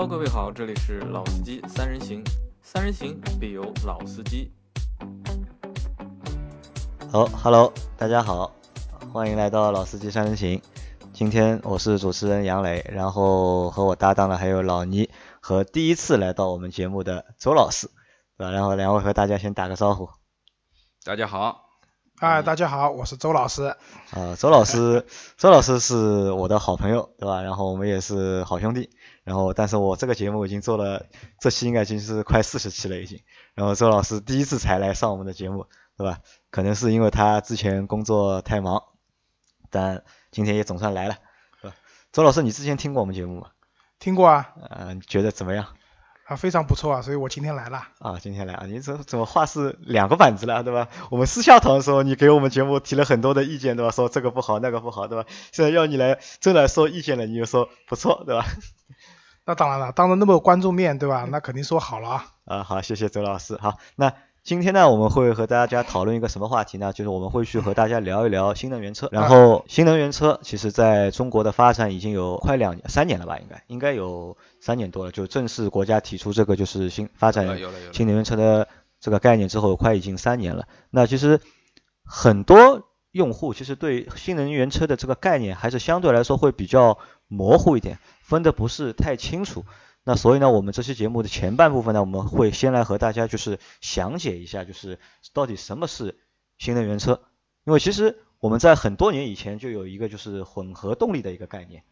Hello，各位好，这里是老司机三人行，三人行必有老司机。好，Hello，大家好，欢迎来到老司机三人行。今天我是主持人杨磊，然后和我搭档的还有老倪和第一次来到我们节目的周老师，对吧？然后两位和大家先打个招呼。大家好。嗨，大家好，我是周老师。啊，周老师，周老师是我的好朋友，对吧？然后我们也是好兄弟。然后，但是我这个节目已经做了，这期应该已经是快四十期了已经。然后周老师第一次才来上我们的节目，对吧？可能是因为他之前工作太忙，但今天也总算来了？周老师，你之前听过我们节目吗？听过啊。嗯，觉得怎么样？啊，非常不错啊，所以我今天来了。啊，今天来啊，你怎怎么话是两个板子了，对吧？我们私下讨论的时候，你给我们节目提了很多的意见，对吧？说这个不好，那个不好，对吧？现在要你来真来说意见了，你就说不错，对吧？那当然了，当着那么观众面对吧？那肯定说好了啊。啊，好，谢谢周老师。好，那。今天呢，我们会和大家讨论一个什么话题呢？就是我们会去和大家聊一聊新能源车。然后，新能源车其实在中国的发展已经有快两年、三年了吧？应该应该有三年多了。就正式国家提出这个就是新发展新能源车的这个概念之后，快已经三年了。那其实很多用户其实对新能源车的这个概念还是相对来说会比较模糊一点，分的不是太清楚。那所以呢，我们这期节目的前半部分呢，我们会先来和大家就是详解一下，就是到底什么是新能源车。因为其实我们在很多年以前就有一个就是混合动力的一个概念。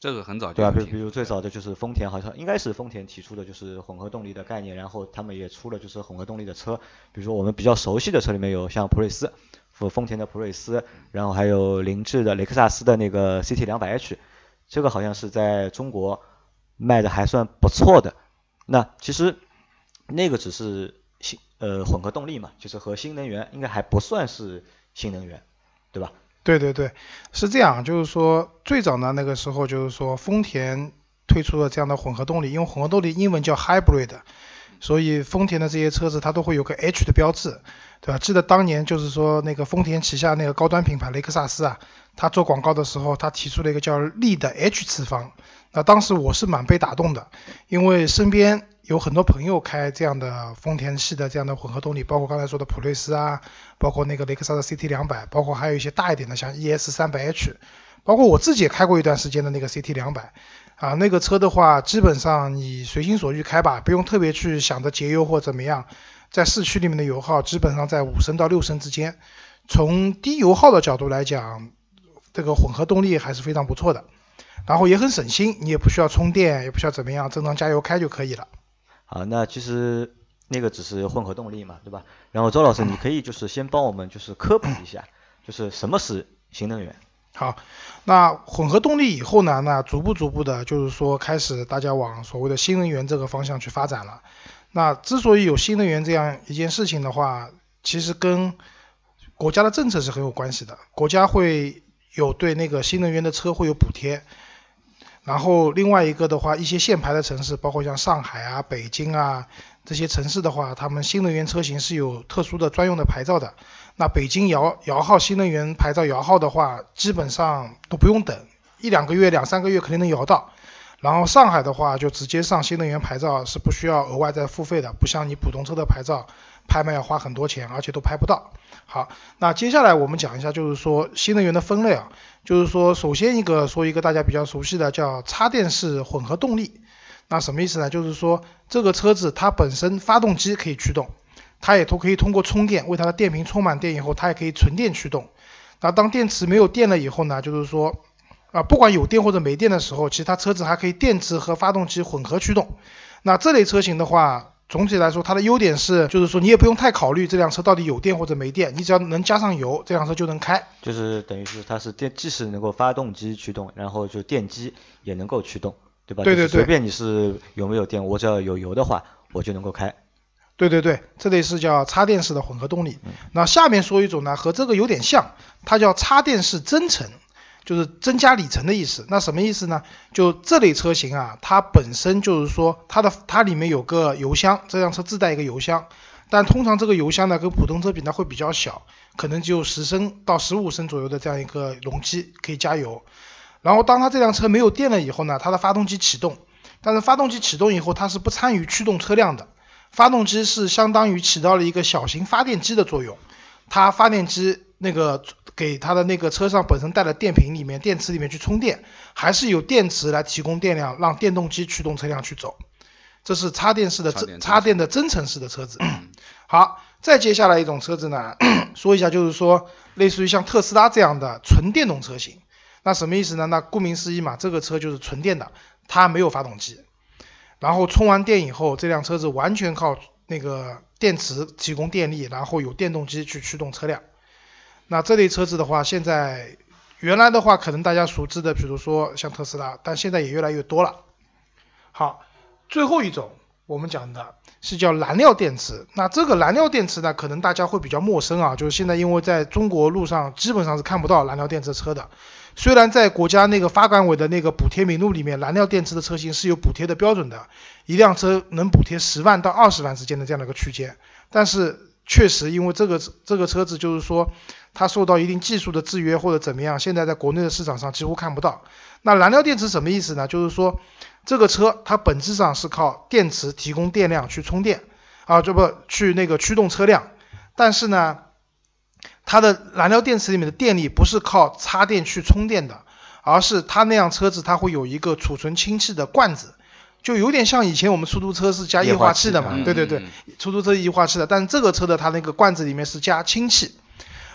这个很早对吧？比比如最早的就是丰田，好像应该是丰田提出的就是混合动力的概念，然后他们也出了就是混合动力的车。比如说我们比较熟悉的车里面有像普锐斯，丰丰田的普锐斯，然后还有凌志的雷克萨斯的那个 CT 两百 H，这个好像是在中国。卖的还算不错的，那其实那个只是新呃混合动力嘛，就是和新能源应该还不算是新能源，对吧？对对对，是这样，就是说最早呢那个时候就是说丰田推出了这样的混合动力，因为混合动力英文叫 hybrid，所以丰田的这些车子它都会有个 H 的标志，对吧？记得当年就是说那个丰田旗下那个高端品牌雷克萨斯啊，它做广告的时候，它提出了一个叫力的 H 次方。那当时我是蛮被打动的，因为身边有很多朋友开这样的丰田系的这样的混合动力，包括刚才说的普锐斯啊，包括那个雷克萨斯 CT 两百，包括还有一些大一点的像 ES 三百 H，包括我自己也开过一段时间的那个 CT 两百，啊，那个车的话，基本上你随心所欲开吧，不用特别去想着节油或怎么样，在市区里面的油耗基本上在五升到六升之间，从低油耗的角度来讲，这个混合动力还是非常不错的。然后也很省心，你也不需要充电，也不需要怎么样，正常加油开就可以了。好，那其实那个只是混合动力嘛，对吧？然后周老师，你可以就是先帮我们就是科普一下，就是什么是新能源？好，那混合动力以后呢，那逐步逐步的，就是说开始大家往所谓的新能源这个方向去发展了。那之所以有新能源这样一件事情的话，其实跟国家的政策是很有关系的，国家会有对那个新能源的车会有补贴。然后另外一个的话，一些限牌的城市，包括像上海啊、北京啊这些城市的话，他们新能源车型是有特殊的专用的牌照的。那北京摇摇号新能源牌照摇号的话，基本上都不用等，一两个月、两三个月肯定能摇到。然后上海的话，就直接上新能源牌照是不需要额外再付费的，不像你普通车的牌照。拍卖要花很多钱，而且都拍不到。好，那接下来我们讲一下，就是说新能源的分类啊，就是说首先一个说一个大家比较熟悉的叫插电式混合动力。那什么意思呢？就是说这个车子它本身发动机可以驱动，它也都可以通过充电为它的电瓶充满电以后，它也可以纯电驱动。那当电池没有电了以后呢，就是说啊，不管有电或者没电的时候，其实它车子还可以电池和发动机混合驱动。那这类车型的话。总体来说，它的优点是，就是说你也不用太考虑这辆车到底有电或者没电，你只要能加上油，这辆车就能开。就是等于是它是电，即使能够发动机驱动，然后就电机也能够驱动，对吧？对对对。随便你是有没有电，我只要有油的话，我就能够开。对对对，这类是叫插电式的混合动力。那下面说一种呢，和这个有点像，它叫插电式增程。就是增加里程的意思，那什么意思呢？就这类车型啊，它本身就是说它的它里面有个油箱，这辆车自带一个油箱，但通常这个油箱呢跟普通车比呢会比较小，可能只有十升到十五升左右的这样一个容积可以加油。然后当它这辆车没有电了以后呢，它的发动机启动，但是发动机启动以后，它是不参与驱动车辆的，发动机是相当于起到了一个小型发电机的作用，它发电机那个给它的那个车上本身带的电瓶里面、电池里面去充电，还是有电池来提供电量，让电动机驱动车辆去走。这是插电式的插电插电的增程式的车子。好，再接下来一种车子呢，说一下就是说，类似于像特斯拉这样的纯电动车型。那什么意思呢？那顾名思义嘛，这个车就是纯电的，它没有发动机，然后充完电以后，这辆车子完全靠那个电池提供电力，然后有电动机去驱动车辆。那这类车子的话，现在原来的话可能大家熟知的，比如说像特斯拉，但现在也越来越多了。好，最后一种我们讲的是叫燃料电池。那这个燃料电池呢，可能大家会比较陌生啊，就是现在因为在中国路上基本上是看不到燃料电池车的。虽然在国家那个发改委的那个补贴名录里面，燃料电池的车型是有补贴的标准的，一辆车能补贴十万到二十万之间的这样的一个区间，但是确实因为这个这个车子就是说它受到一定技术的制约或者怎么样，现在在国内的市场上几乎看不到。那燃料电池什么意思呢？就是说这个车它本质上是靠电池提供电量去充电啊，这不去那个驱动车辆，但是呢。它的燃料电池里面的电力不是靠插电去充电的，而是它那辆车子它会有一个储存氢气的罐子，就有点像以前我们出租车是加液化气的嘛，嗯对对对嗯，出租车液化气的，但是这个车的它那个罐子里面是加氢气，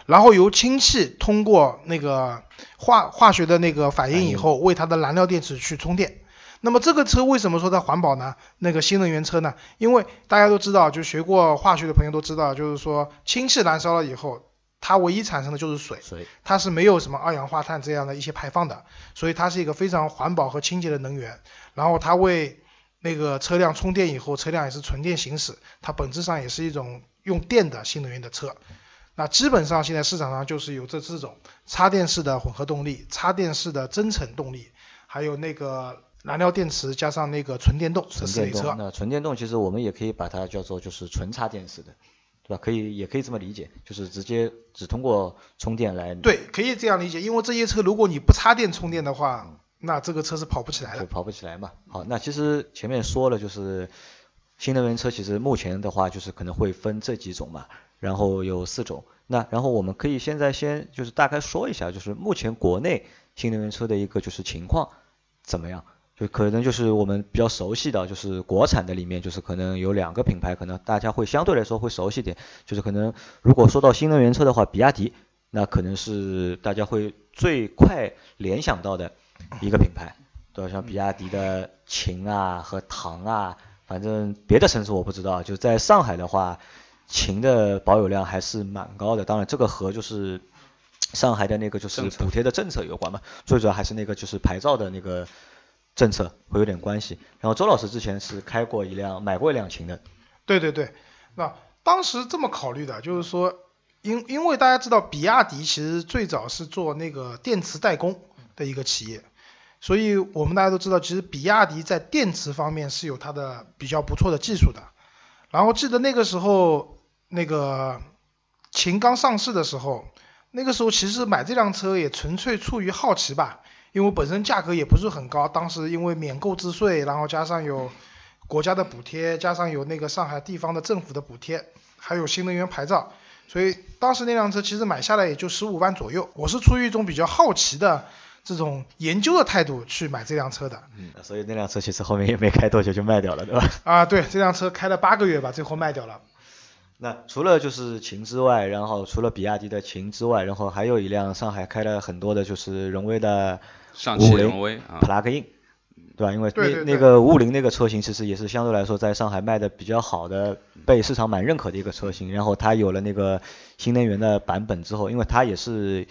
然后由氢气通过那个化化学的那个反应以后，为它的燃料电池去充电。那么这个车为什么说它环保呢？那个新能源车呢？因为大家都知道，就学过化学的朋友都知道，就是说氢气燃烧了以后，它唯一产生的就是水，水它是没有什么二氧化碳这样的一些排放的，所以它是一个非常环保和清洁的能源。然后它为那个车辆充电以后，车辆也是纯电行驶，它本质上也是一种用电的新能源的车。那基本上现在市场上就是有这四种插电式的混合动力、插电式的增程动力，还有那个燃料电池加上那个纯电动这纯四动，那纯电动其实我们也可以把它叫做就是纯插电式的，对吧？可以也可以这么理解，就是直接只通过充电来对，可以这样理解，因为这些车如果你不插电充电的话，那这个车是跑不起来的。就跑不起来嘛。好，那其实前面说了，就是新能源车其实目前的话就是可能会分这几种嘛，然后有四种。那然后我们可以现在先就是大概说一下，就是目前国内新能源车的一个就是情况怎么样？就可能就是我们比较熟悉的，就是国产的里面，就是可能有两个品牌，可能大家会相对来说会熟悉点，就是可能如果说到新能源车的话，比亚迪，那可能是大家会最快联想到的一个品牌，对吧？像比亚迪的秦啊和唐啊，反正别的城市我不知道，就在上海的话，秦的保有量还是蛮高的。当然，这个和就是上海的那个就是补贴的政策有关嘛，最主要还是那个就是牌照的那个政策会有点关系。然后周老师之前是开过一辆，买过一辆秦的，对对对，那当时这么考虑的，就是说，因因为大家知道，比亚迪其实最早是做那个电池代工的一个企业，所以我们大家都知道，其实比亚迪在电池方面是有它的比较不错的技术的。然后记得那个时候，那个秦刚上市的时候，那个时候其实买这辆车也纯粹出于好奇吧，因为本身价格也不是很高，当时因为免购置税，然后加上有国家的补贴，加上有那个上海地方的政府的补贴，还有新能源牌照，所以当时那辆车其实买下来也就十五万左右。我是出于一种比较好奇的这种研究的态度去买这辆车的。嗯，所以那辆车其实后面也没开多久就卖掉了，对吧？啊，对，这辆车开了八个月吧，最后卖掉了。那除了就是秦之外，然后除了比亚迪的秦之外，然后还有一辆上海开了很多的就是荣威的上汽五菱荣威啊，plug in，对吧？因为那对对对那个五五零那个车型其实也是相对来说在上海卖的比较好的，被市场蛮认可的一个车型。然后它有了那个新能源的版本之后，因为它也是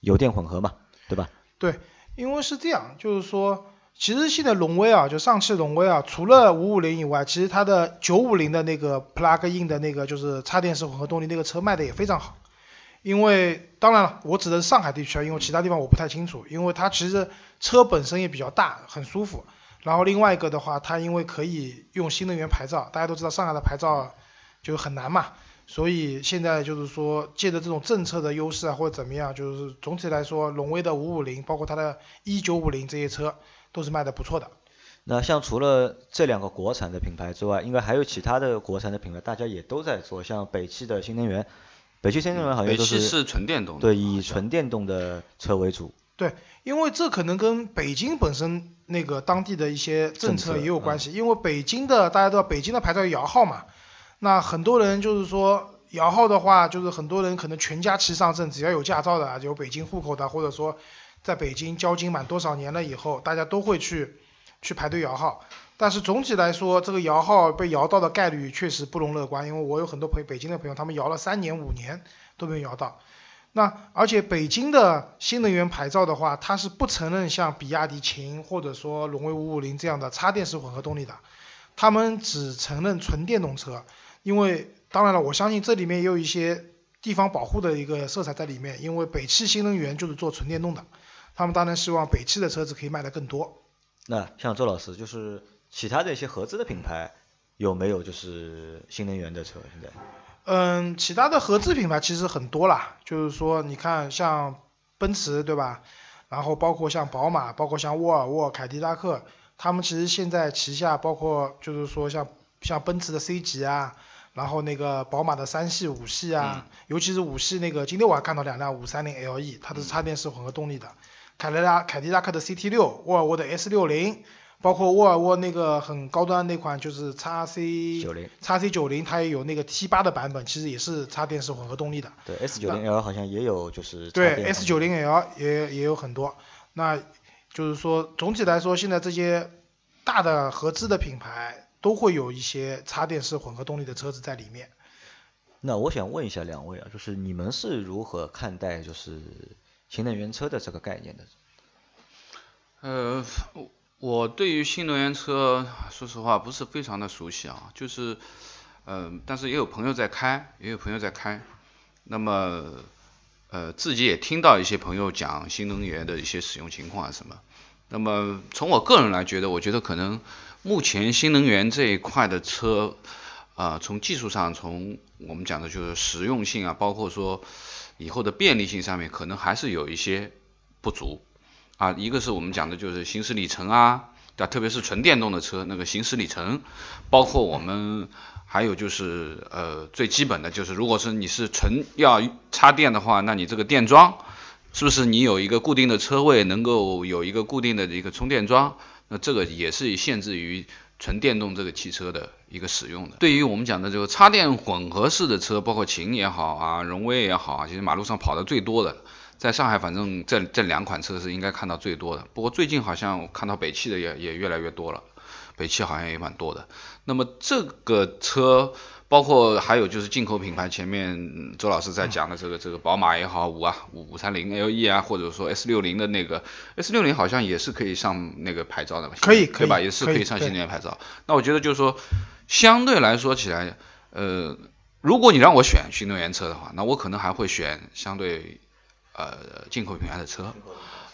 油电混合嘛，对吧？对，因为是这样，就是说，其实现在荣威啊，就上汽荣威啊，除了五五零以外，其实它的九五零的那个 plug in 的那个就是插电式混合动力那个车卖的也非常好。因为当然了，我指的是上海地区啊，因为其他地方我不太清楚。因为它其实车本身也比较大，很舒服。然后另外一个的话，它因为可以用新能源牌照，大家都知道上海的牌照就很难嘛，所以现在就是说借着这种政策的优势啊，或者怎么样，就是总体来说，荣威的五五零，包括它的一九五零这些车都是卖的不错的。那像除了这两个国产的品牌之外，应该还有其他的国产的品牌，大家也都在做，像北汽的新能源，北汽新能源好像都北汽是纯电动的，对，以纯电动的车为主。对，因为这可能跟北京本身那个当地的一些政策也有关系，因为北京的大家都知道，北京的牌照摇号嘛，那很多人就是说摇号的话，就是很多人可能全家齐上阵，只要有驾照的，有北京户口的，或者说在北京交金满多少年了以后，大家都会去。去排队摇号，但是总体来说，这个摇号被摇到的概率确实不容乐观，因为我有很多朋北京的朋友，他们摇了三年五年都没有摇到。那而且北京的新能源牌照的话，它是不承认像比亚迪秦或者说荣威五五零这样的插电式混合动力的，他们只承认纯电动车。因为当然了，我相信这里面也有一些地方保护的一个色彩在里面，因为北汽新能源就是做纯电动的，他们当然希望北汽的车子可以卖得更多。那像周老师，就是其他的一些合资的品牌有没有就是新能源的车？现在？嗯，其他的合资品牌其实很多啦，就是说你看像奔驰对吧？然后包括像宝马，包括像沃尔沃、凯迪拉克，他们其实现在旗下包括就是说像像奔驰的 C 级啊，然后那个宝马的三系、五系啊，尤其是五系那个，今天我还看到两辆五三零 LE，它是插电式混合动力的。凯迪拉凯迪拉克的 CT 六，沃尔沃的 S 六零，包括沃尔沃那个很高端那款就是叉 C 九零，叉 C 九零它也有那个 T 八的版本，其实也是插电式混合动力的。对，S 九零 L 好像也有就是对，S 九零 L 也也有很多。那就是说总体来说，现在这些大的合资的品牌都会有一些插电式混合动力的车子在里面。那我想问一下两位啊，就是你们是如何看待就是？新能源车的这个概念的，呃，我对于新能源车，说实话不是非常的熟悉啊，就是，嗯，但是也有朋友在开，也有朋友在开，那么，呃，自己也听到一些朋友讲新能源的一些使用情况啊什么，那么从我个人来觉得，我觉得可能目前新能源这一块的车，啊，从技术上，从我们讲的就是实用性啊，包括说。以后的便利性上面可能还是有一些不足啊，一个是我们讲的就是行驶里程啊，对吧？特别是纯电动的车那个行驶里程，包括我们还有就是呃最基本的就是，如果是你是纯要插电的话，那你这个电桩是不是你有一个固定的车位能够有一个固定的一个充电桩？那这个也是限制于。纯电动这个汽车的一个使用的，对于我们讲的这个插电混合式的车，包括秦也好啊，荣威也好啊，其实马路上跑的最多的，在上海反正这这两款车是应该看到最多的。不过最近好像看到北汽的也也越来越多了，北汽好像也蛮多的。那么这个车。包括还有就是进口品牌，前面周老师在讲的这个这个宝马也好，五啊五五三零 LE 啊，或者说 S 六零的那个 S 六零好像也是可以上那个牌照的吧？可以，对吧？也是可以上新能源牌照。那我觉得就是说，相对来说起来，呃，如果你让我选新能源车的话，那我可能还会选相对呃进口品牌的车。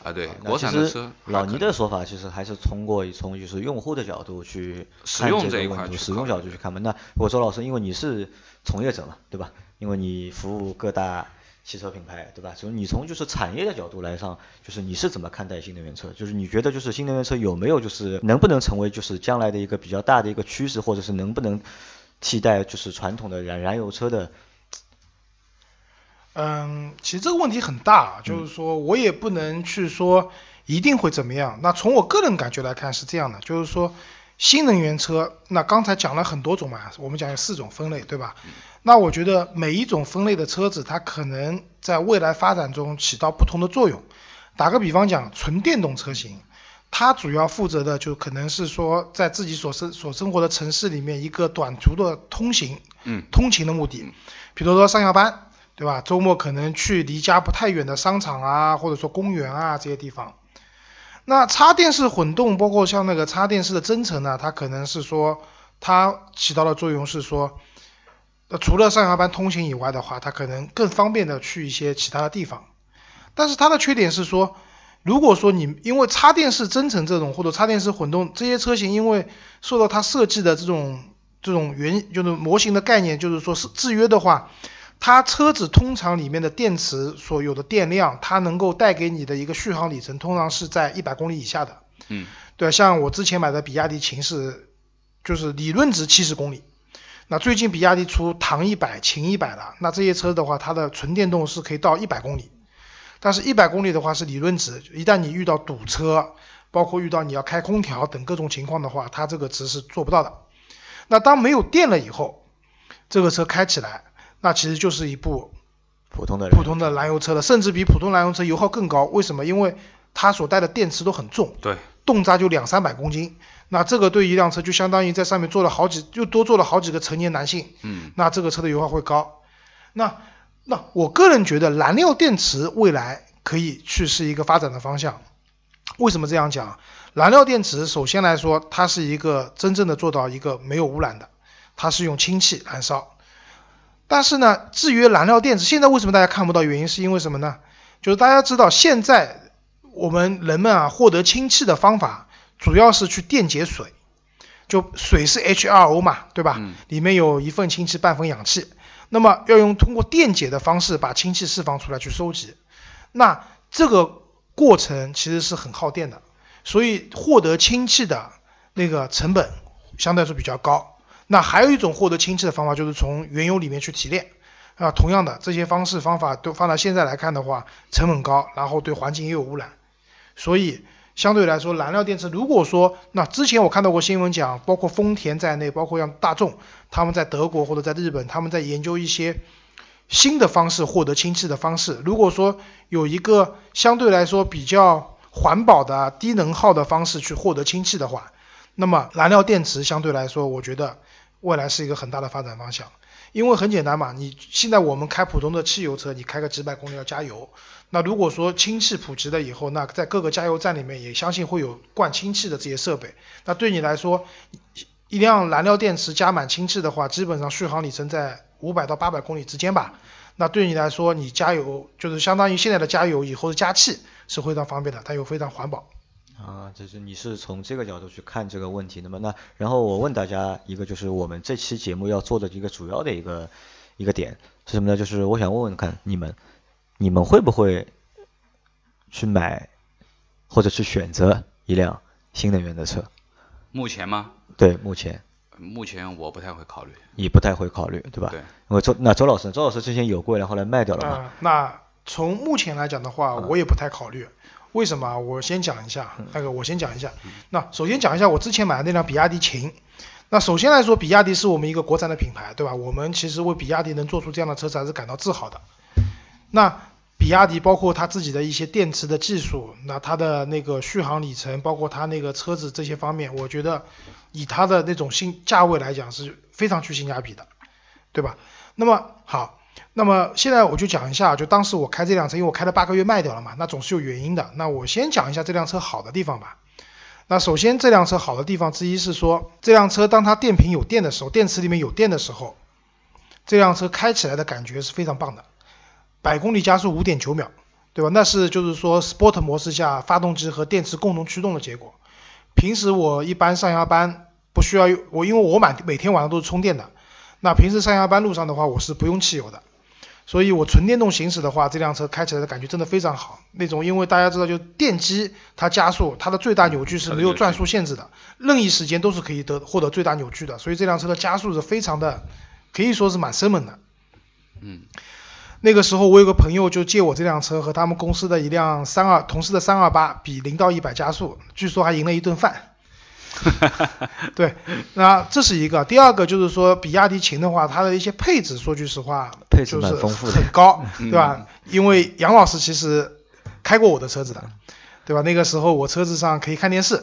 啊，对，国产的车，老倪的说法其实还是通过从就是用户的角度去使用这一块，使用角度去看嘛。那我周老师，因为你是从业者嘛，对吧？因为你服务各大汽车品牌，对吧？所以你从就是产业的角度来上，就是你是怎么看待新能源车？就是你觉得就是新能源车有没有就是能不能成为就是将来的一个比较大的一个趋势，或者是能不能替代就是传统的燃燃油车的？嗯，其实这个问题很大，就是说我也不能去说一定会怎么样。那从我个人感觉来看是这样的，就是说新能源车，那刚才讲了很多种嘛，我们讲有四种分类，对吧？那我觉得每一种分类的车子，它可能在未来发展中起到不同的作用。打个比方讲，纯电动车型，它主要负责的就可能是说在自己所生所生活的城市里面一个短途的通行，嗯，通勤的目的，比如说上下班。对吧？周末可能去离家不太远的商场啊，或者说公园啊这些地方。那插电式混动，包括像那个插电式的增程呢，它可能是说它起到的作用是说，呃，除了上下班通行以外的话，它可能更方便的去一些其他的地方。但是它的缺点是说，如果说你因为插电式增程这种或者插电式混动这些车型，因为受到它设计的这种这种原就是模型的概念，就是说是制约的话。它车子通常里面的电池所有的电量，它能够带给你的一个续航里程，通常是在一百公里以下的。嗯，对，像我之前买的比亚迪秦是，就是理论值七十公里。那最近比亚迪出唐一百、秦一百了，那这些车的话，它的纯电动是可以到一百公里，但是一百公里的话是理论值，一旦你遇到堵车，包括遇到你要开空调等各种情况的话，它这个值是做不到的。那当没有电了以后，这个车开起来，那其实就是一部普通的普通的燃油车了，甚至比普通燃油车油耗更高。为什么？因为它所带的电池都很重，对，动辄就两三百公斤。那这个对一辆车就相当于在上面坐了好几，又多坐了好几个成年男性。嗯，那这个车的油耗会高。那那我个人觉得燃料电池未来可以去是一个发展的方向。为什么这样讲？燃料电池首先来说，它是一个真正的做到一个没有污染的，它是用氢气燃烧。但是呢，至于燃料电池，现在为什么大家看不到？原因是因为什么呢？就是大家知道现在我们人们啊获得氢气的方法。主要是去电解水，就水是 H2O 嘛，对吧？嗯。里面有一份氢气，半份氧气。那么要用通过电解的方式把氢气释放出来去收集，那这个过程其实是很耗电的，所以获得氢气的那个成本相对来说比较高。那还有一种获得氢气的方法就是从原油里面去提炼，啊，同样的这些方式方法都放到现在来看的话，成本高，然后对环境也有污染，所以。相对来说，燃料电池，如果说那之前我看到过新闻讲，包括丰田在内，包括像大众，他们在德国或者在日本，他们在研究一些新的方式获得氢气的方式。如果说有一个相对来说比较环保的低能耗的方式去获得氢气的话，那么燃料电池相对来说，我觉得未来是一个很大的发展方向。因为很简单嘛，你现在我们开普通的汽油车，你开个几百公里要加油。那如果说氢气普及了以后，那在各个加油站里面也相信会有灌氢气的这些设备。那对你来说，一辆燃料电池加满氢气的话，基本上续航里程在五百到八百公里之间吧。那对你来说，你加油就是相当于现在的加油以后的加气是非常方便的，它又非常环保。啊，就是你是从这个角度去看这个问题，那么那然后我问大家一个，就是我们这期节目要做的一个主要的一个一个点是什么呢？就是我想问问看你们，你们会不会去买或者去选择一辆新能源的车？目前吗？对，目前。目前我不太会考虑。你不太会考虑，对吧？对。我周那周老师，周老师之前有过，然后来卖掉了嘛？那从目前来讲的话，我也不太考虑。为什么？我先讲一下，那个我先讲一下。那首先讲一下我之前买的那辆比亚迪秦。那首先来说，比亚迪是我们一个国产的品牌，对吧？我们其实为比亚迪能做出这样的车子还是感到自豪的。那比亚迪包括它自己的一些电池的技术，那它的那个续航里程，包括它那个车子这些方面，我觉得以它的那种性价位来讲是非常具性价比的，对吧？那么好。那么现在我就讲一下，就当时我开这辆车，因为我开了八个月卖掉了嘛，那总是有原因的。那我先讲一下这辆车好的地方吧。那首先这辆车好的地方之一是说，这辆车当它电瓶有电的时候，电池里面有电的时候，这辆车开起来的感觉是非常棒的，百公里加速五点九秒，对吧？那是就是说 Sport 模式下发动机和电池共同驱动的结果。平时我一般上下班不需要我，因为我满每天晚上都是充电的，那平时上下班路上的话，我是不用汽油的。所以我纯电动行驶的话，这辆车开起来的感觉真的非常好。那种因为大家知道，就电机它加速，它的最大扭矩是没有转速限制的，任意时间都是可以得获得最大扭矩的。所以这辆车的加速是非常的，可以说是蛮生猛的。嗯。那个时候我有个朋友就借我这辆车和他们公司的一辆三二同事的三二八比零到一百加速，据说还赢了一顿饭。对，那这是一个。第二个就是说，比亚迪秦的话，它的一些配置，说句实话，配置蛮丰富的，很高，对吧？因为杨老师其实开过我的车子的，对吧？那个时候我车子上可以看电视。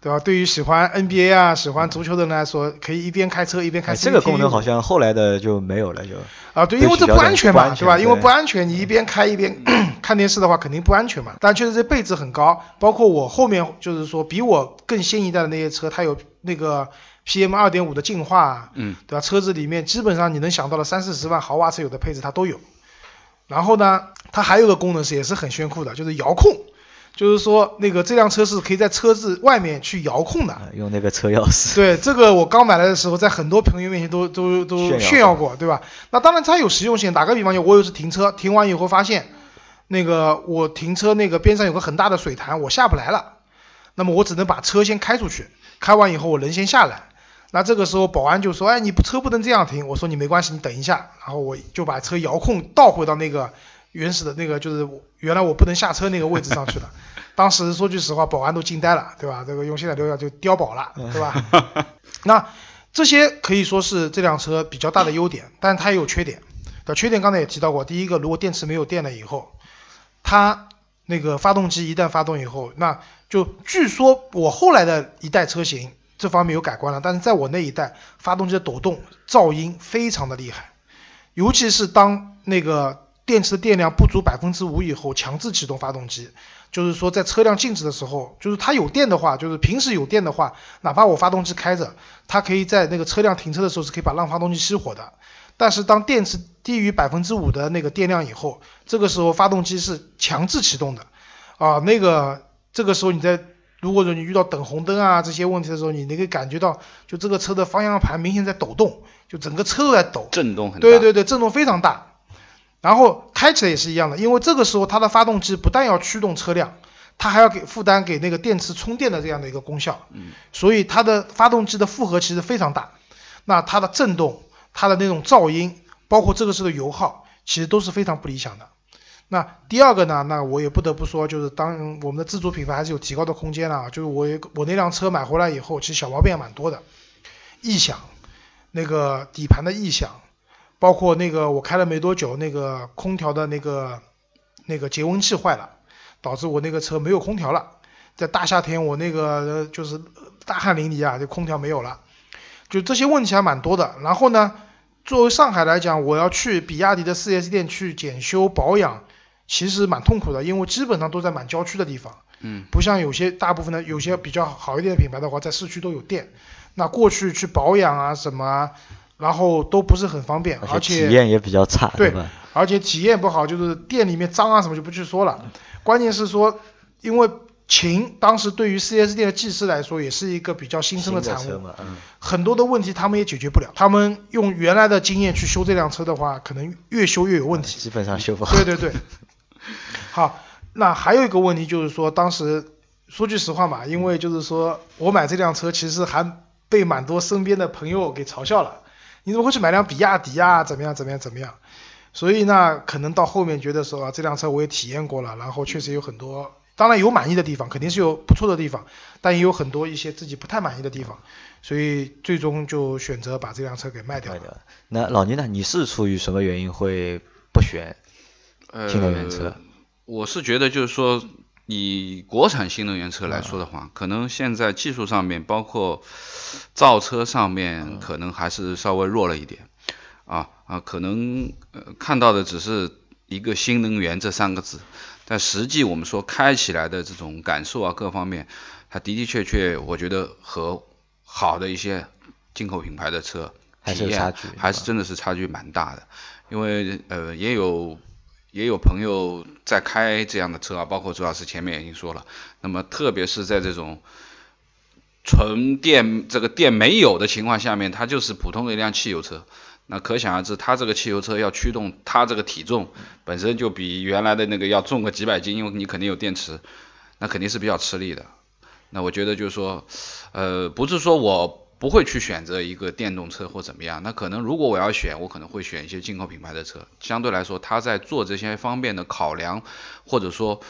对吧？对于喜欢 NBA 啊、喜欢足球的人来说，可以一边开车一边看。这个功能好像后来的就没有了，就。啊，对，因为这不安全嘛，对吧？因为不安全，你一边开一边 看电视的话，肯定不安全嘛。但确实这配置很高，包括我后面就是说比我更新一代的那些车，它有那个 PM 二点五的净化，嗯，对吧？车子里面基本上你能想到的三四十万豪华车有的配置它都有。然后呢，它还有个功能是也是很炫酷的，就是遥控。就是说，那个这辆车是可以在车子外面去遥控的，用那个车钥匙。对，这个我刚买来的时候，在很多朋友面前都都都炫耀过，对吧？那当然它有实用性。打个比方，我有时停车，停完以后发现，那个我停车那个边上有个很大的水潭，我下不来了。那么我只能把车先开出去，开完以后我人先下来。那这个时候保安就说：“哎，你不车不能这样停。”我说：“你没关系，你等一下。”然后我就把车遥控倒回到那个原始的那个，就是原来我不能下车那个位置上去了。当时说句实话，保安都惊呆了，对吧？这个用现在流量就碉堡了，对吧？那这些可以说是这辆车比较大的优点，但是它也有缺点。的缺点刚才也提到过，第一个，如果电池没有电了以后，它那个发动机一旦发动以后，那就据说我后来的一代车型。这方面有改观了，但是在我那一代，发动机的抖动噪音非常的厉害，尤其是当那个电池的电量不足百分之五以后，强制启动发动机，就是说在车辆静止的时候，就是它有电的话，就是平时有电的话，哪怕我发动机开着，它可以在那个车辆停车的时候是可以把让发动机熄火的，但是当电池低于百分之五的那个电量以后，这个时候发动机是强制启动的，啊，那个这个时候你在。如果说你遇到等红灯啊这些问题的时候，你能够感觉到，就这个车的方向盘明显在抖动，就整个车都在抖，震动很大。对对对，震动非常大。然后开起来也是一样的，因为这个时候它的发动机不但要驱动车辆，它还要给负担给那个电池充电的这样的一个功效。嗯。所以它的发动机的负荷其实非常大，那它的震动、它的那种噪音，包括这个车的油耗，其实都是非常不理想的。那第二个呢？那我也不得不说，就是当我们的自主品牌还是有提高的空间了。就是我我那辆车买回来以后，其实小毛病也蛮多的，异响，那个底盘的异响，包括那个我开了没多久，那个空调的那个那个节温器坏了，导致我那个车没有空调了。在大夏天，我那个就是大汗淋漓啊，这空调没有了，就这些问题还蛮多的。然后呢，作为上海来讲，我要去比亚迪的 4S 店去检修保养。其实蛮痛苦的，因为基本上都在蛮郊区的地方，嗯，不像有些大部分的有些比较好一点的品牌的话，在市区都有店，那过去去保养啊什么，然后都不是很方便，而且体验也比较差，对？而且体验不好，就是店里面脏啊什么就不去说了，关键是说，因为秦当时对于 4S 店的技师来说也是一个比较新生的产物，嗯，很多的问题他们也解决不了，他们用原来的经验去修这辆车的话，可能越修越有问题，基本上修不好。对对对。好，那还有一个问题就是说，当时说句实话嘛，因为就是说我买这辆车，其实还被蛮多身边的朋友给嘲笑了。你怎么会去买辆比亚迪啊？怎么样？怎么样？怎么样？所以呢，可能到后面觉得说啊，这辆车我也体验过了，然后确实有很多，当然有满意的地方，肯定是有不错的地方，但也有很多一些自己不太满意的地方，所以最终就选择把这辆车给卖掉了。那老倪呢？你是出于什么原因会不选新能源车？我是觉得，就是说，以国产新能源车来说的话，可能现在技术上面，包括造车上面，可能还是稍微弱了一点。啊啊，可能呃看到的只是一个新能源这三个字，但实际我们说开起来的这种感受啊，各方面，它的的确确，我觉得和好的一些进口品牌的车体验还是真的是差距蛮大的。因为呃，也有。也有朋友在开这样的车啊，包括朱老师前面已经说了，那么特别是在这种纯电这个电没有的情况下面，它就是普通的一辆汽油车，那可想而知，它这个汽油车要驱动，它这个体重本身就比原来的那个要重个几百斤，因为你肯定有电池，那肯定是比较吃力的。那我觉得就是说，呃，不是说我。不会去选择一个电动车或怎么样，那可能如果我要选，我可能会选一些进口品牌的车，相对来说，它在做这些方面的考量，或者说。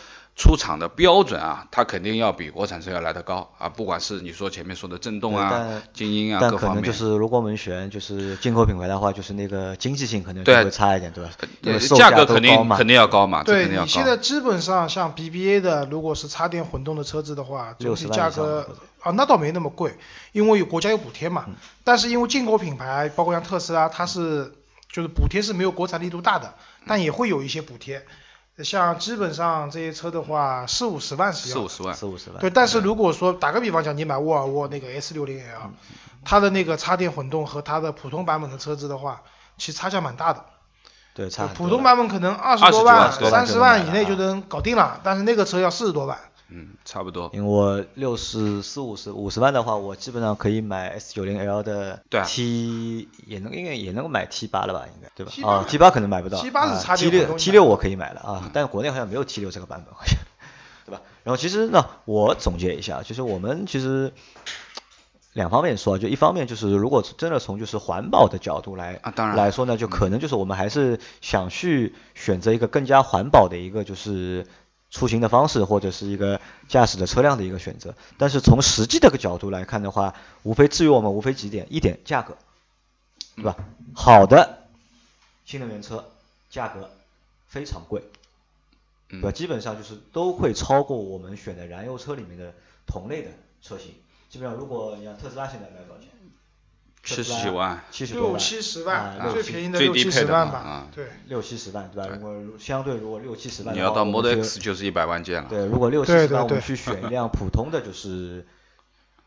出厂的标准啊，它肯定要比国产车要来得高啊，不管是你说前面说的震动啊、静音啊各方面。但可能就是如果我们选就是进口品牌的话，就是那个经济性可能就会差一点，对吧？对，价格肯定肯定要高嘛，对你现在基本上像 BBA 的，如果是插电混动的车子的话，总体价格啊那倒没那么贵，因为有国家有补贴嘛。但是因为进口品牌，包括像特斯拉，它是就是补贴是没有国产力度大的，但也会有一些补贴。像基本上这些车的话，四五十万是要，四五十万，四五十万。对，但是如果说打个比方讲，你买沃尔沃那个 S 六零 L，它的那个插电混动和它的普通版本的车子的话，其实差价蛮大的。对，差。普通版本可能二十多万、三十万以内就能搞定了，但是那个车要四十多万。嗯，差不多。因为我六十四五十五十万的话，我基本上可以买 S 九零 L 的 T，也能应该也能够买 T 八了吧，应该对吧？啊，T 八可能买不到。T 八是插电 T 六 T 六我可以买了啊，但是国内好像没有 T 六这个版本好像。对吧？然后其实呢，我总结一下，就是我们其实两方面说，就一方面就是如果真的从就是环保的角度来啊当然来说呢，就可能就是我们还是想去选择一个更加环保的一个就是出行的方式，或者是一个驾驶的车辆的一个选择。但是从实际的个角度来看的话，无非至于我们无非几点，一点价格，对吧？好的新能源车价格非常贵，对吧？嗯基本上就是都会超过我们选的燃油车里面的同类的车型。基本上，如果你像特斯拉现在卖多少钱？七十几万，七十多万，七十啊万，最便宜的最六七低配的嘛十万吧啊，对。六七十万，对吧？如果相对如果六七十万，你要到 Model X 就是一百万件了。对，如果六七十万我们去选一辆普通的就是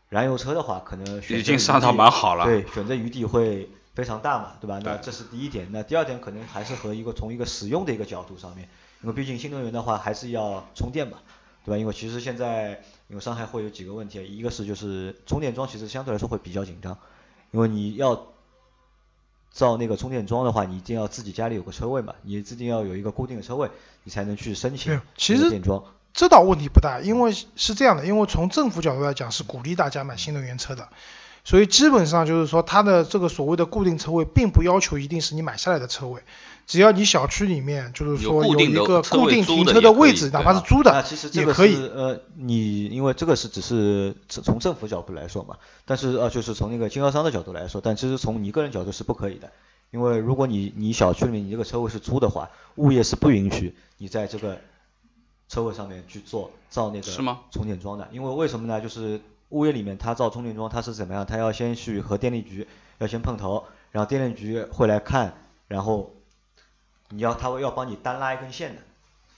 燃油车的话，可能选择余已经上到地蛮好了对，选择余地会非常大嘛，对吧？那这是第一点。那第二点可能还是和一个从一个使用的一个角度上面，因为毕竟新能源的话还是要充电嘛，对吧？因为其实现在因为上海会有几个问题，一个是就是充电桩其实相对来说会比较紧张，因为你要造那个充电桩的话，你一定要自己家里有个车位嘛，你自己要有一个固定的车位，你才能去申请对其实电桩。这倒问题不大，因为是这样的，因为从政府角度来讲是鼓励大家买新能源车的，所以基本上就是说它的这个所谓的固定车位，并不要求一定是你买下来的车位，只要你小区里面就是说有固定的一个固定停车的位置，哪怕是租的那其实这个也可以。呃，你因为这个是只是从从政府角度来说嘛，但是呃就是从那个经销商的角度来说，但其实从你个人角度是不可以的，因为如果你你小区里面你这个车位是租的话，物业是不允许你在这个车位上面去做造那个充电桩的，因为为什么呢？就是物业里面他造充电桩，他是怎么样？他要先去和电力局要先碰头，然后电力局会来看，然后你要他会要帮你单拉一根线的，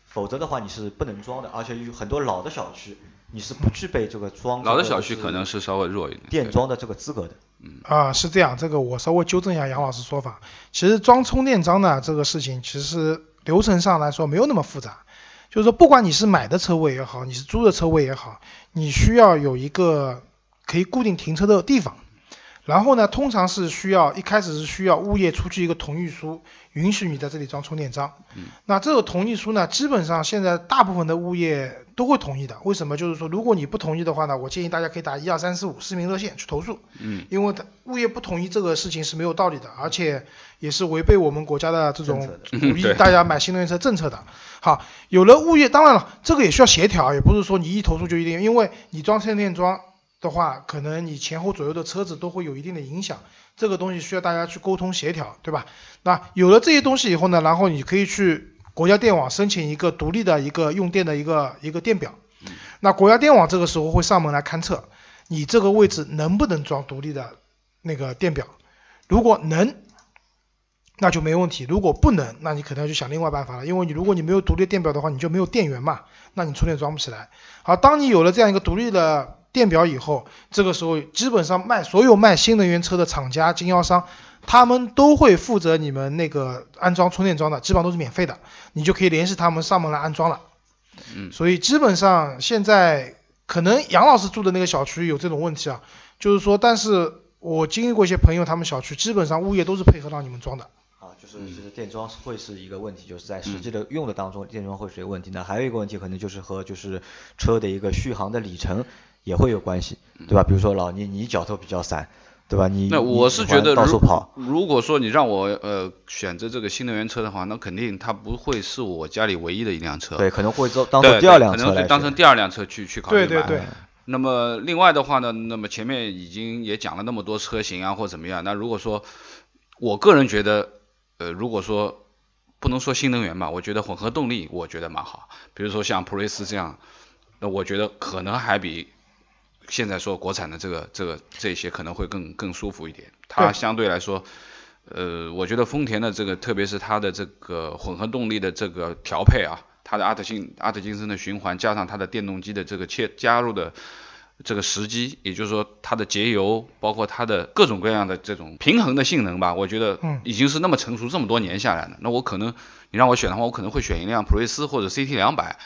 否则的话你是不能装的，而且有很多老的小区你是不具备这个装老的小区可能是稍微弱一点。电桩的这个资格的。嗯啊，是这样，这个我稍微纠正一下杨老师说法。其实装充电桩呢，这个事情其实流程上来说没有那么复杂，就是说不管你是买的车位也好，你是租的车位也好，你需要有一个可以固定停车的地方。然后呢，通常是需要一开始是需要物业出具一个同意书，允许你在这里装充电桩。那这个同意书呢，基本上现在大部分的物业都会同意的。为什么？就是说，如果你不同意的话呢，我建议大家可以打一二三四五市民热线去投诉。嗯，因为他物业不同意这个事情是没有道理的，而且也是违背我们国家的这种鼓励 大家买新能源车政策的。好，有了物业，当然了，这个也需要协调，也不是说你一投诉就一定，因为你装充电桩的话，可能你前后左右的车子都会有一定的影响，这个东西需要大家去沟通协调，对吧？那有了这些东西以后呢，然后你可以去国家电网申请一个独立的一个用电的一个一个电表，那国家电网这个时候会上门来勘测，你这个位置能不能装独立的那个电表，如果能，那就没问题；如果不能，那你可能要去想另外办法了，因为你如果你没有独立电表的话，你就没有电源嘛，那你充电装不起来。好，当你有了这样一个独立的电表以后，这个时候基本上卖所有卖新能源车的厂家、经销商，他们都会负责你们那个安装充电桩的，基本上都是免费的，你就可以联系他们上门来安装了。嗯所以基本上现在可能杨老师住的那个小区有这种问题啊，就是说，但是我经历过一些朋友，他们小区基本上物业都是配合让你们装的。啊，就是其实电桩会是一个问题，就是在实际的用的当中，电桩会是一个问题。那还有一个问题，可能就是和就是车的一个续航的里程也会有关系，对吧？比如说老倪，你脚头比较散，对吧？你那我是觉得到处如跑，如果说你让我呃选择这个新能源车的话，那肯定它不会是我家里唯一的一辆车。对，可能会做当，做第二辆可车当成第二辆车去去考虑买。对对对，那么另外的话呢，那么前面已经也讲了那么多车型啊或怎么样，那如果说我个人觉得，呃，如果说不能说新能源吧，我觉得混合动力我觉得蛮好，比如说像普锐斯这样，那我觉得可能还比现在说国产的这个这个这些可能会更更舒服一点，它相对来说。呃，我觉得丰田的这个，特别是它的这个混合动力的这个调配啊，它的阿特金阿特金森的循环，加上它的电动机的这个切加入的这个时机，也就是说它的节油，包括它的各种各样的这种平衡的性能吧，我觉得嗯已经是那么成熟这么多年下来了。那我可能你让我选的话，我可能会选一辆普锐斯或者 CT 两百，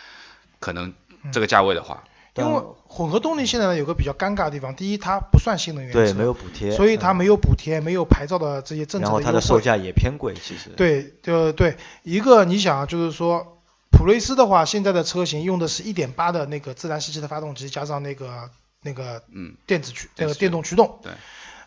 可能这个价位的话，但因为混合动力现在呢有个比较尴尬的地方，第一它不算新能源车，对没有补贴，嗯所以它没有补贴，没有牌照的这些政策然后它。的售价也偏贵，其实。对，就对，一个你想啊就是说，普锐斯的话，现在的车型用的是一点八的那个自然吸气的发动机，加上那个那个嗯，电子驱那个电动驱动。对。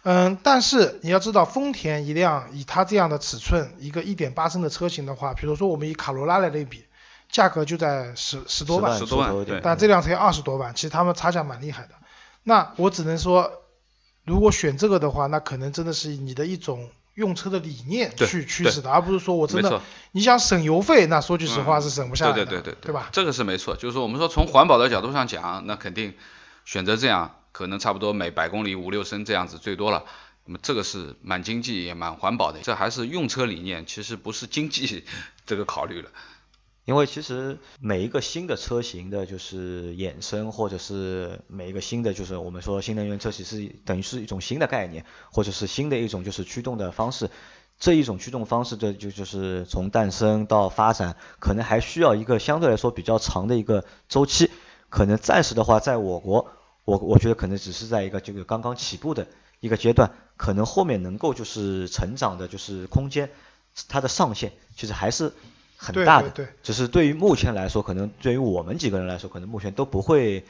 嗯，但是你要知道，丰田一辆以它这样的尺寸，一个一点八升的车型的话，比如说我们以卡罗拉来类比，价格就在十十多万，十多万一点对但这辆车要二十多万，其实他们差价蛮厉害的。那我只能说，如果选这个的话，那可能真的是你的一种用车的理念去驱使的，而不是说我真的，你想省油费，那说句实话嗯是省不下来的，对对对对对吧？这个是没错，就是说我们说从环保的角度上讲，那肯定选择这样，可能差不多每百公里五六升这样子最多了。那么这个是蛮经济也蛮环保的，这还是用车理念，其实不是经济 这个考虑了。因为其实每一个新的车型的，就是衍生，或者是每一个新的，就是我们说新能源车，其实等于是一种新的概念，或者是新的一种就是驱动的方式。这一种驱动方式的就就是从诞生到发展，可能还需要一个相对来说比较长的一个周期。可能暂时的话，在我国，我我觉得可能只是在一个这个刚刚起步的一个阶段，可能后面能够就是成长的，就是空间，它的上限其实还是很对大的。对对只是对于目前来说，可能对于我们几个人来说，可能目前都不会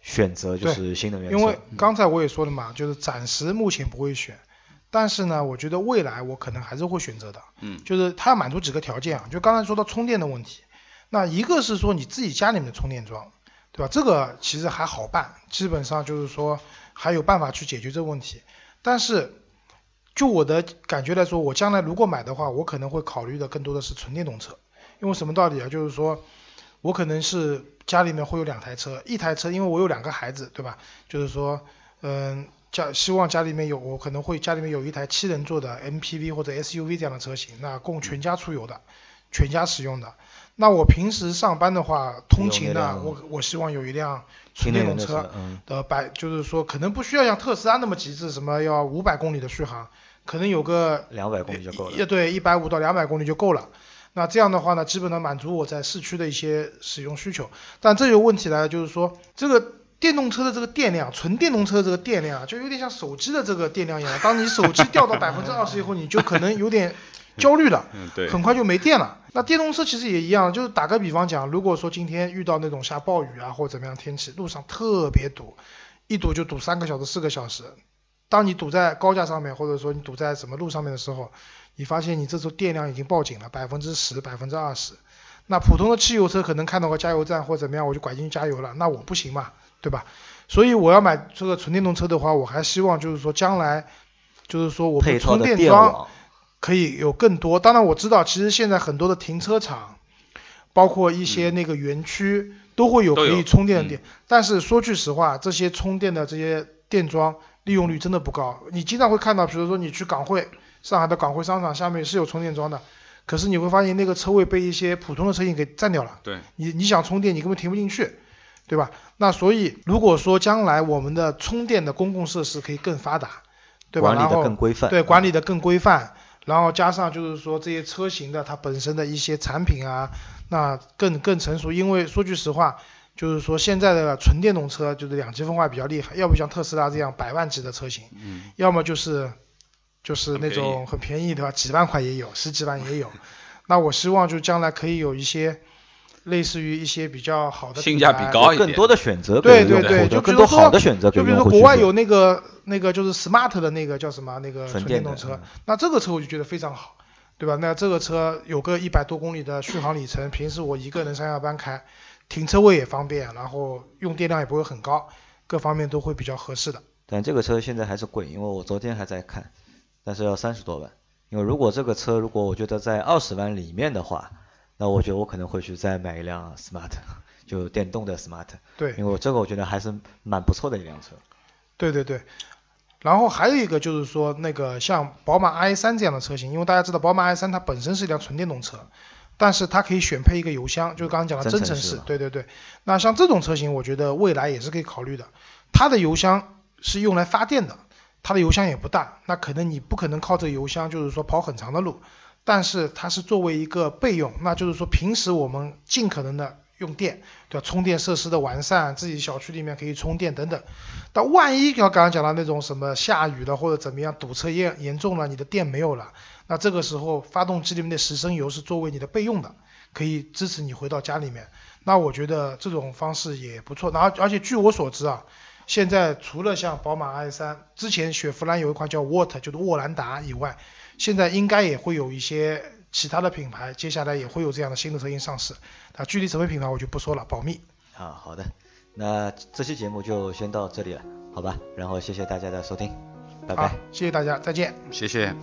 选择就是新能源车。因为刚才我也说了嘛，就是暂时目前不会选，但是呢，我觉得未来我可能还是会选择的。嗯，就是它要满足几个条件啊，就刚才说到充电的问题，那一个是说你自己家里面的充电桩，对吧？这个其实还好办，基本上就是说还有办法去解决这个问题。但是就我的感觉来说，我将来如果买的话，我可能会考虑的更多的是纯电动车，因为什么道理啊？就是说我可能是家里面会有两台车，一台车因为我有两个孩子，对吧？就是说，嗯，家希望家里面有我可能会家里面有一台七人座的 MPV 或者 SUV 这样的车型，那供全家出游的，全家使用的。那我平时上班的话，通勤呢，我我希望有一辆纯电动车的百，就是说可能不需要像特斯拉那么极致，什么要五百公里的续航，可能有个两百公里就够了。也对，一百五到两百公里就够了。那这样的话呢，基本能满足我在市区的一些使用需求。但这有问题来了，就是说这个电动车的这个电量，纯电动车这个电量啊，就有点像手机的这个电量一样。当你手机掉到百分之二十以后，你就可能有点 焦虑了。嗯，对很快就没电了。那电动车其实也一样，就是打个比方讲，如果说今天遇到那种下暴雨啊或者怎么样天气，路上特别堵，一堵就堵三个小时、四个小时。当你堵在高架上面，或者说你堵在什么路上面的时候，你发现你这时候电量已经报警了，百分之十、百分之二十。那普通的汽油车可能看到个加油站或怎么样，我就拐进去加油了，那我不行嘛，对吧？所以我要买这个纯电动车的话，我还希望就是说将来，就是说我们充电桩，可以有更多。当然我知道，其实现在很多的停车场，包括一些那个园区、都会有可以充电的点。但是说句实话，这些充电的这些电桩利用率真的不高。你经常会看到，比如说你去港汇，上海的港汇商场下面是有充电桩的，可是你会发现那个车位被一些普通的车型给占掉了。对，你你想充电，你根本停不进去，对吧？那所以如果说将来我们的充电的公共设施可以更发达，对吧？管理的然后更规范。对，管理的更规范，然后加上就是说这些车型的它本身的一些产品啊，那更更成熟。因为说句实话，就是说现在的纯电动车就是两极分化比较厉害，要不像特斯拉这样百万级的车型，嗯，要么就是就是那种很便宜对吧？几万块也有，十几万也有。那我希望就将来可以有一些类似于一些比较好的性价比高一点更多的选择对对对就比更多如说好的选择就比如说国外有那个那个就是 smart 的那个叫什么那个纯电动车嗯，那这个车我就觉得非常好，对吧？那这个车有个一百多公里的续航里程，平时我一个人上下班开，停车位也方便，然后用电量也不会很高，各方面都会比较合适的。但这个车现在还是贵，因为我昨天还在看，但是要三十多万。因为如果这个车如果我觉得在二十万里面的话，那我觉得我可能会去再买一辆 smart，就电动的 smart，对因为我这个我觉得还是蛮不错的一辆车。对对对。然后还有一个就是说，那个像宝马 i 三这样的车型，因为大家知道宝马 i 三它本身是一辆纯电动车，但是它可以选配一个油箱，就是刚刚讲的增程式。对对对。那像这种车型，我觉得未来也是可以考虑的。它的油箱是用来发电的，它的油箱也不大，那可能你不可能靠这个油箱就是说跑很长的路，但是它是作为一个备用，那就是说平时我们尽可能的用电，对吧？充电设施的完善，自己小区里面可以充电等等。但万一要刚刚讲到那种什么下雨了或者怎么样堵车严严重了，你的电没有了，那这个时候发动机里面的十升油是作为你的备用的，可以支持你回到家里面。那我觉得这种方式也不错。然后而且据我所知啊，现在除了像宝马 i 三之前雪佛兰有一款叫 What，就是沃兰达以外，现在应该也会有一些其他的品牌，接下来也会有这样的新的车型上市。那，具体什么品牌我就不说了，保密。啊，好的，那这期节目就先到这里了，好吧？然后谢谢大家的收听，拜拜。谢谢大家，再见。谢谢。